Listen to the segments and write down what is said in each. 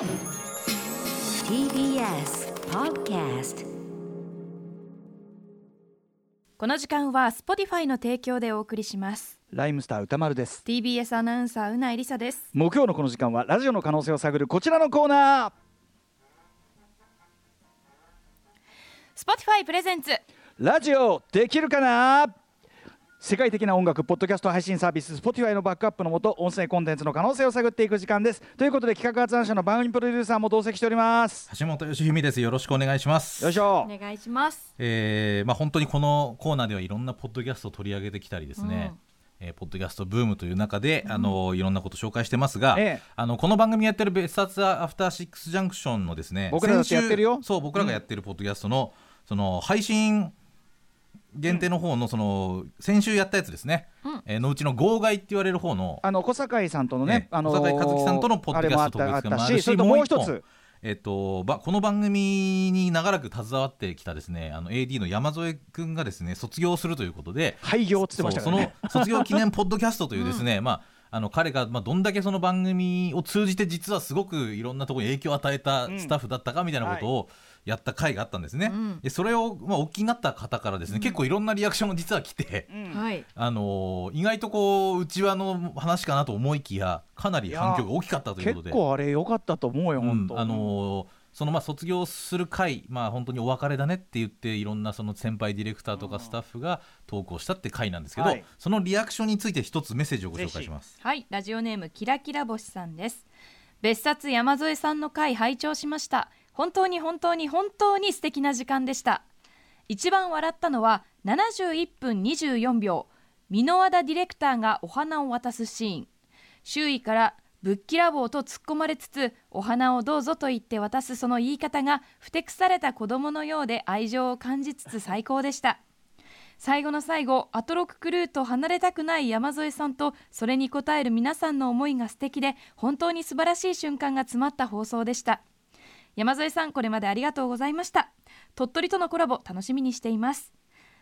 TBS Podcast この時間は Spotify の提供でお送りします。ライムスター歌丸です。TBS アナウンサーうないりさです。木曜のこの時間はラジオの可能性を探るこちらのコーナー。Spotify プレゼンツ。ラジオできるかな？世界的な音楽ポッドキャスト配信サービス Spotify のバックアップのもと音声コンテンツの可能性を探っていく時間です。ということで企画発案者の番組プロデューサーも同席しております。橋本義文です。よろしくお願いします。よいしょ。お願いします。えーまあ本当にこのコーナーではいろんなポッドキャストを取り上げてきたりですね、えーポッドキャストブームという中で、あのいろんなこと紹介してますが、ええ。あのこの番組やってる別冊アフターシックスジャンクションのですね僕らだって先週やってるよ。そう僕らがやってるポッドキャストの、その配信限定の方のその先週やったやつですね、うん。えーのうちの号外って言われる方のあの小堺さんとのねねあのー小堺一樹さんとのポッドキャスト特別があるししそれともう一もうつ。えっと、ばこの番組に長らく携わってきたですねあの AD の山添君がですね卒業するということで廃業っつってましたね。その卒業記念ポッドキャストというですね、まああの彼がまあどんだけその番組を通じて実はすごくいろんなところに影響を与えたスタッフだったかみたいなことをやった回があったんですね。うん。でそれをまあお聞きになった方からですね、結構いろんなリアクションも実は来て、はい。あのー意外とこう内輪の話かなと思いきやかなり反響が大きかったということで。結構あれ良かったと思うようん。本当あのーそのまあ卒業する回、まあ、本当にお別れだねって言っていろんなその先輩ディレクターとかスタッフが投稿したって回なんですけど、はい。そのリアクションについて一つメッセージをご紹介します。はい。ラジオネームキラキラ星さんです。別冊山添さんの回拝聴しました。本当に本当に本当に素敵な時間でした。一番笑ったのは71分24秒。箕輪田ディレクターがお花を渡すシーン。周囲からぶっきらぼうと突っ込まれつつお花をどうぞと言って渡すその言い方がふてくされた子供のようで愛情を感じつつ最高でした。最後の最後アトロククルーと離れたくない山添さんとそれに応える皆さんの思いが素敵で本当に素晴らしい瞬間が詰まった放送でした。山添さんこれまでありがとうございました。鳥取とのコラボ楽しみにしています。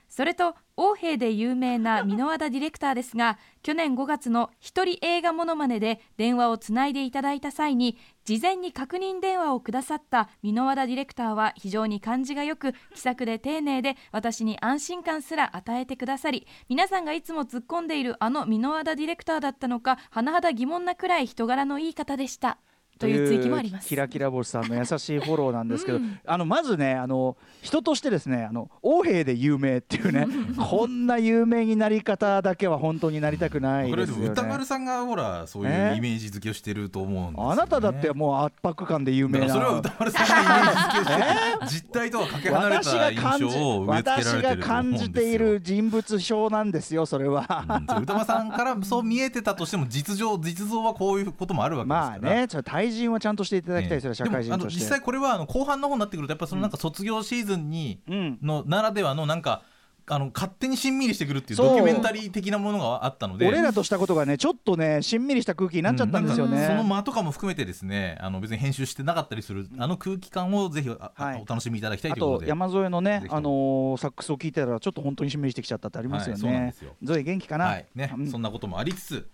それと王兵で有名な箕輪田ディレクターですが去年5月の一人映画モノマネで電話をつないでいただいた際に事前に確認電話をくださった箕輪田ディレクターは非常に感じがよく気さくで丁寧で私に安心感すら与えてくださり皆さんがいつも突っ込んでいるあの箕輪田ディレクターだったのか甚だ疑問なくらい人柄のいい方でした。という追記もあります。キラキラ星さんの優しいフォローなんですけど、あのまずねあの人としてですねあの王兵で有名っていうねこんな有名になり方だけは本当になりたくないこれですも歌丸ね。さんがほらそういうえイメージ付けをしてると思うんですよ、ね、あなただってもう圧迫感で有名な。それは歌丸さんがイメージ付けをして 実態とはかけ離れ私がた印感じ象を植え付け私がられてると思うんですよ。感じている人物賞なんですよそれは。うん歌丸さんからそう見えてたとしても実情実像はこういうこともあるわけですから。まあねちょっと対人はちゃんとしていただきたいですよ、ね社会人として。の実際これはあの後半の方になってくるとやっぱそのなんか卒業シーズンにうんのならではのなんかあの勝手にしんみりしてくるっていうドキュメンタリー的なものがあったので。俺らとしたことがねちょっとねしんみりした空気になっちゃったんですよね。うなん。かその間とかも含めてですねあの別に編集してなかったりするあの空気感をぜひあはい。お楽しみいただきたいあということとで山添のねあのーサックスを聞いてたらちょっと本当にしんみりしてきちゃったってありますよはいそうなんねですよ。ゾエ元気かな？はい。ねうん。そんなこともありつつ、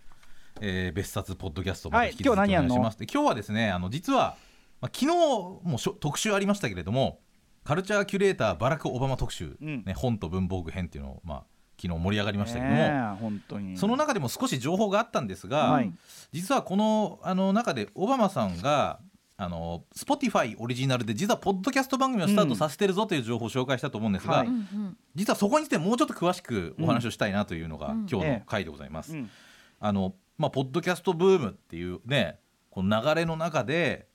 えー別冊ポッドキャストまたはい引き続きお願いし今日何やんの？ます。で今日はですねあの実は、まあ、昨日もしょ特集ありましたけれどもカルチャーキュレーターバラク・オバマ特集、うん。ね、本と文房具編っていうのを、まあ、昨日盛り上がりましたけども、ねえ本当に。その中でも少し情報があったんですが、はい。実はこのあの中でオバマさんがあの Spotify オリジナルで実はポッドキャスト番組をスタートさせてるぞという情報を紹介したと思うんですが、はい。うんうん実はそこについてもうちょっと詳しくお話をしたいなというのが、うん。今日の回でございます。うん。あのまあ、ポッドキャストブームっていうねこの流れの中で、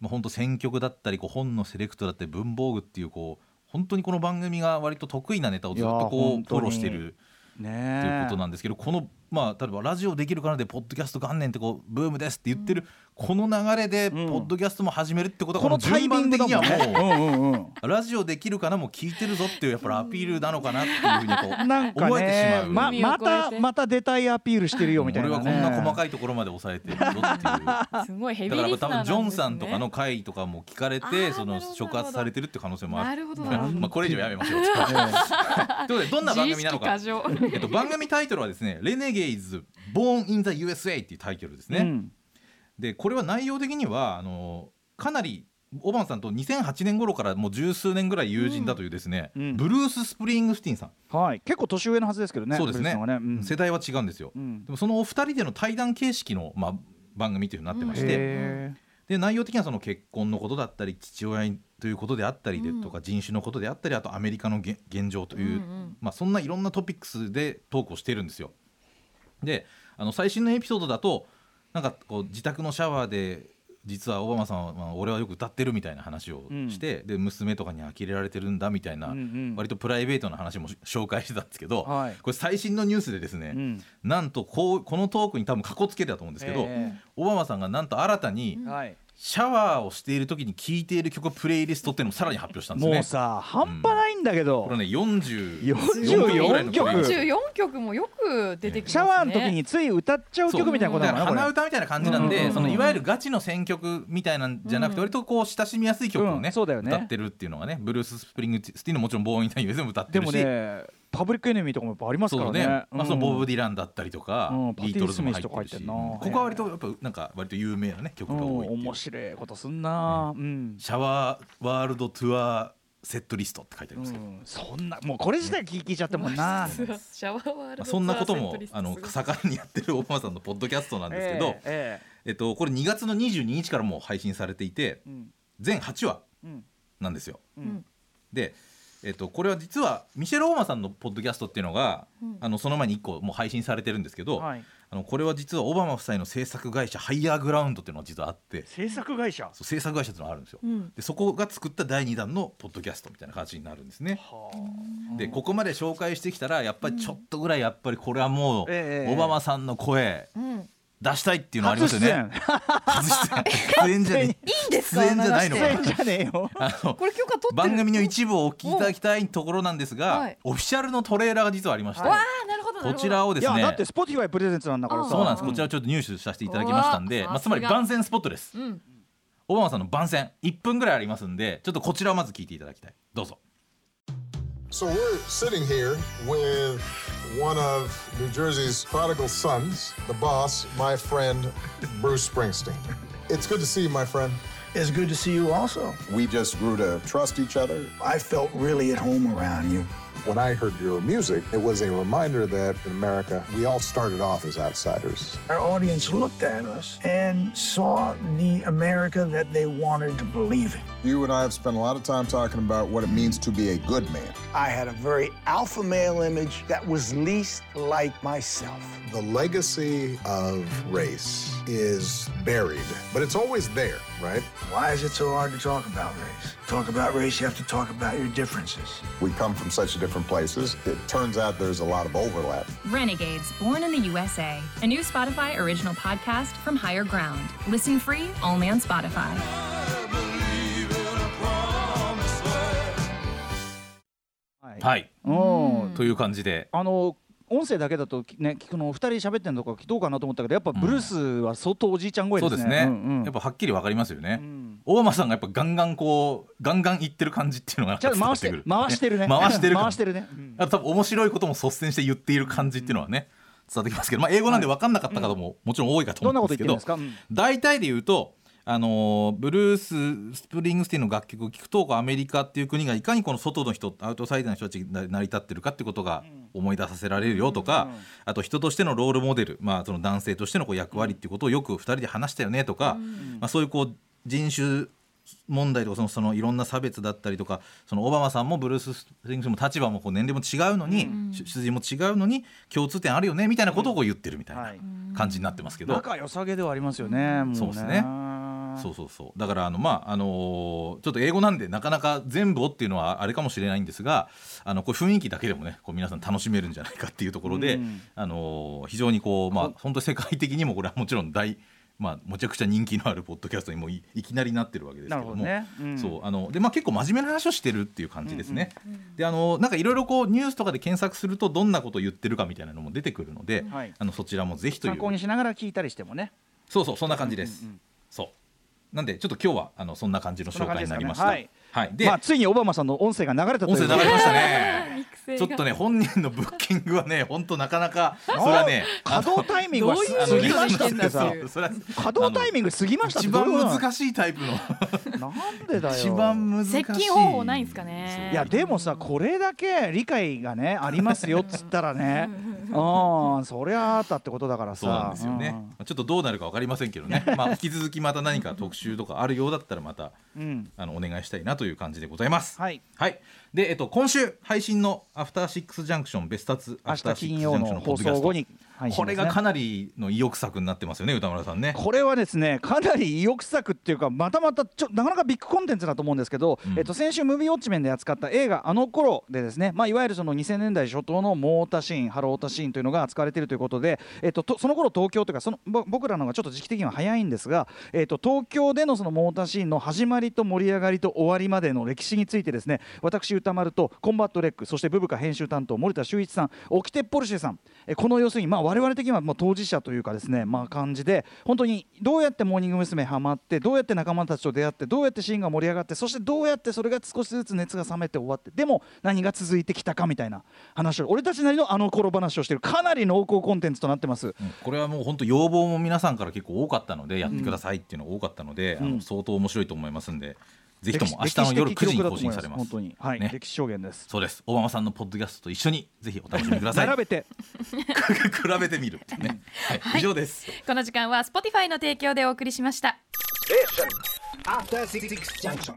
まあ、本当選曲だったりこう本のセレクトだったり文房具っていうこう本当にこの番組が割と得意なネタをずっとこうフォローしてるねっていうことなんですけど、このまあ例えばラジオできるかなでポッドキャスト元年ってこうブームですって言ってる、この流れでポうんッドキャストも始めるってことはこのタイ順ミング的にはもう、ね。うんうんうんラジオできるかなも聞いてるぞっていうやっぱりアピールなのかなっていうふうにこうなんか思えてしまう。ねままたまた出たいアピールしてるよみたいなね。俺はこんな細かいところまで抑えてるぞっていう。すごいヘビだからーリスナーなんです、ね、多分ジョンさんとかの回とかも聞かれあてその触発されてるって可能性もある。なるほど まあこれ以上やめましょう。え ということでどんな番組なのか。えっと番組タイトルはですね「レネゲイズ Born in the USA」っていうタイトルですね。えうんでこれは内容的にはあのかなりオバマさんと2008年頃からもう十数年ぐらい友人だというですね、うん。ブルース・スプリングスティンさん、はい。結構年上のはずですけどねそうですね。ブルースさんはうん。世代は違うんですよ、うん。でもそのお二人での対談形式の、まあ、番組というふうになってまして、へで内容的にはその結婚のことだったり父親ということであったりでうん。とか、人種のことであったりあとアメリカの現現状という、うんうん。まあ、そんないろんなトピックスでトークをしてるんですよ。であの最新のエピソードだとなんかこう自宅のシャワーで実はオバマさんは、まあ、俺はよく歌ってるみたいな話をして、で娘とかに呆れられてるんだみたいな、うんうん。割とプライベートな話も紹介してたんですけど、はい。これ最新のニュースでですね、うん。なんとこうこのトークに多分かこつけてたと思うんですけど、えオバマさんがなんと新たにはいシャワーをしている時に聴いている曲プレイリストっていうのをさらに発表したんですね。もうさ半端ないんだけど。これね44 44ぐらいの曲44曲もよく出てきますねシャワーの時につい歌っちゃう曲みたいなことだからなのかなこ鼻歌みたいな感じなんで、うんうんうんそのいわゆるガチの選曲みたいなんじゃなくて、うん割とこう親しみやすい曲をね,、うん。そうだよね。歌ってるっていうのがねブルース・スプリングスティーンのもちろんボーン・イン・タイムでも歌ってれでもるし、ねパブリックエネミーとかもやっぱありますからね。そうね、まあ、そのボブ・デディランだったりとか、うん。ビートルズも入ってるし。ここは割とやっぱなんか割と有名なね曲が多い面白いことすんな。うん。シャワーワールドツアーセットリストって書いてありますけど、うん。そんなもうこれ自体聞いちゃったもんな。シャワーワールドまあ、そんなこともあの盛んにやってるオバマさんのポッドキャストなんですけど、ええっと、これ2月の22日からもう配信されていてえうん。全8話うん。なんですよ。うん。で、えっと、これは実はミシェル・オバマさんのポッドキャストっていうのが、うん。あのその前に1個もう配信されてるんですけど、はい。あのこれは実はオバマ夫妻の制作会社ハイヤーグラウンドっていうのが実はあって制作会社？そう制作会社っていうのがあるんですよ。うん。でそこが作った第2弾のポッドキャストみたいな形になるんですね。はでここまで紹介してきたらやっぱりちょっとぐらいやっぱりこれはもう、ええ。オバマさんの声うん出したいっていうのはあり初ますよね。出演初出演出演じゃねいいんですか出演じゃないのかな出演じゃねえよあのこれ許可取ってる。番組の一部をお聞きいただきたいところなんですが、はい。オフィシャルのトレーラーが実はありまして、わあなるほどなるほど。こちらをですねいやだって Spotify プレゼンツなんだからさ。そうなんです、うんこちらをちょっと入手させていただきましたんで、まあ、つまり番宣スポットです、うん。オバマさんの番宣1分ぐらいありますんでちょっとこちらをまず聞いていただきたい。どうぞ So we're sitting here with one of New Jersey's prodigal sons, the boss, my friend Bruce Springsteen. It's good to see you, my friend. It's good to see you also. We just grew to trust each other. I felt really at home around you. When I heard your music, it was a reminder that in America, we all started off as outsiders. Our audience looked at us and saw the America that they wanted to believe in. You and I have spent a lot of time talking about what it means to be a good man. I had a very alpha male image that was least like myself. The legacy of race is buried, but it's always there, right? Why is it so hard to talk about race? Talk about race, you have to talk about your differences. We come from such different places. It turns out there's a lot of overlap. Renegades Born in the USA, a new Spotify original podcast from Higher Ground. Listen free only on Spotify. はい。うん。という感じで。あの音声だけだとね聞くのお二人喋ってんのとかどうかなと思ったけどやっぱブルースは相当おじいちゃん声でね。そうですすね、うんうん。やっぱはっきりわかりますよね、ん。オバマさんがやっぱガンガンこうガンガンいってる感じっていうのがちゃんと回してる。回してるね。回してる回してるね。うん。あと多分面白いことも率先して言っている感じっていうのはね伝わってきますけど、まあ、英語なんで分かんなかった方ももちろん多いかと思うんですけど大体で言うとあのーブルース・スプリングスティンの楽曲を聴くとアメリカっていう国がいかにこの外の人アウトサイダーの人たちが成り立ってるかってことが思い出させられるよとか、あと人としてのロールモデル、まあ、その男性としてのこう役割っていうことをよく2人で話したよねとか、まあ、そういうこう人種問題とかそのそのいろんな差別だったりとかそのオバマさんもブルース・スプリングスも立場もこう年齢も違うのに、出出自も違うのに共通点あるよねみたいなことをこう言ってるみたいはい。な感じになってますけど。仲良さげではありますよね。もそうですねそうそうそう。だからあのまああのーちょっと英語なんでなかなか全部をっていうのはあれかもしれないんですがあのこれ雰囲気だけでもねこう皆さん楽しめるんじゃないかっていうところで、うん。あのー非常にこうまあ本当に世界的にもこれはもちろん大まあむちゃくちゃ人気のあるポッドキャストにもいいきなりなってるわけですけども。ね。うん。そうあのでまあ結構真面目な話をしてるっていう感じですね。であのなんかいろいろこうニュースとかで検索するとどんなことを言ってるかみたいなのも出てくるので、はい。あのそちらもぜひという。参考にしながら聞いたりしてもね。そうそうそんな感じです。そうなんでちょっと今日はあのそんな感じの紹介になりました。はい、で、まあ、ついにオバマさんの音声が流れたという。音声流れましたね。ちょっとね本人のブッキングはね 本当なかなかそれはね稼働タイミングはどういう過ぎましたってさ稼働タイミング過ぎましたって。一番難しいタイプの。なんでだよ。一番難しい。接近方法ないんですかね。いやでもさこれだけ理解がねありますよっつったらね。うん。そりゃあったってことだからさ。そうなんですよね、ちょっとどうなるかわかりませんけどね。まあ引き続きまた何か特集とかあるようだったらまたうん、うん。あのお願いしたいなという感じでございます。はい。はい。でえっと今週配信のアフターシックスジャンクションベスタツア明フターシックスジャンクションの放送後にこれがかなりの意欲作になってますよね歌村さんね。これはですねかなり意欲作っていうかまたまたちょなかなかビッグコンテンツだと思うんですけど、うん。えっと、先週ムービーウォッチメンで扱った映画「あの頃でですね、まあ、いわゆるその2000年代初頭のモータシーンハロータシーンというのが扱われているということで、えっと、とその頃東京というかそのぼ僕らのがちょっと時期的には早いんですが、えっと、東京でのそのモータシーンの始まりと盛り上がりと終わりまでの歴史についてですね私歌丸とコンバットレックそしてブブカ編集担当森田修一さんオキテポルシェさんえこの要するにまあ我々的にはもう当事者というかですねまあ感じで本当にどうやってモーニング娘。ハマってどうやって仲間たちと出会ってどうやってシーンが盛り上がってそしてどうやってそれが少しずつ熱が冷めて終わってでも何が続いてきたかみたいな話を俺たちなりのあの頃話をしているかなり濃厚コンテンツとなってます。うんこれはもう本当要望も皆さんから結構多かったのでやってくださいっていうのが多かったので、あうんの相当面白いと思いますんでぜひとも明日の夜9時に更新されます。本当に。はい、ね。歴史証言です。そうです。オバマさんのポッドキャストと一緒にぜひお楽しみください。並べて。比べてみるってね、はい、以上です。この時間は Spotify の提供でお送りしました。After Six Junction.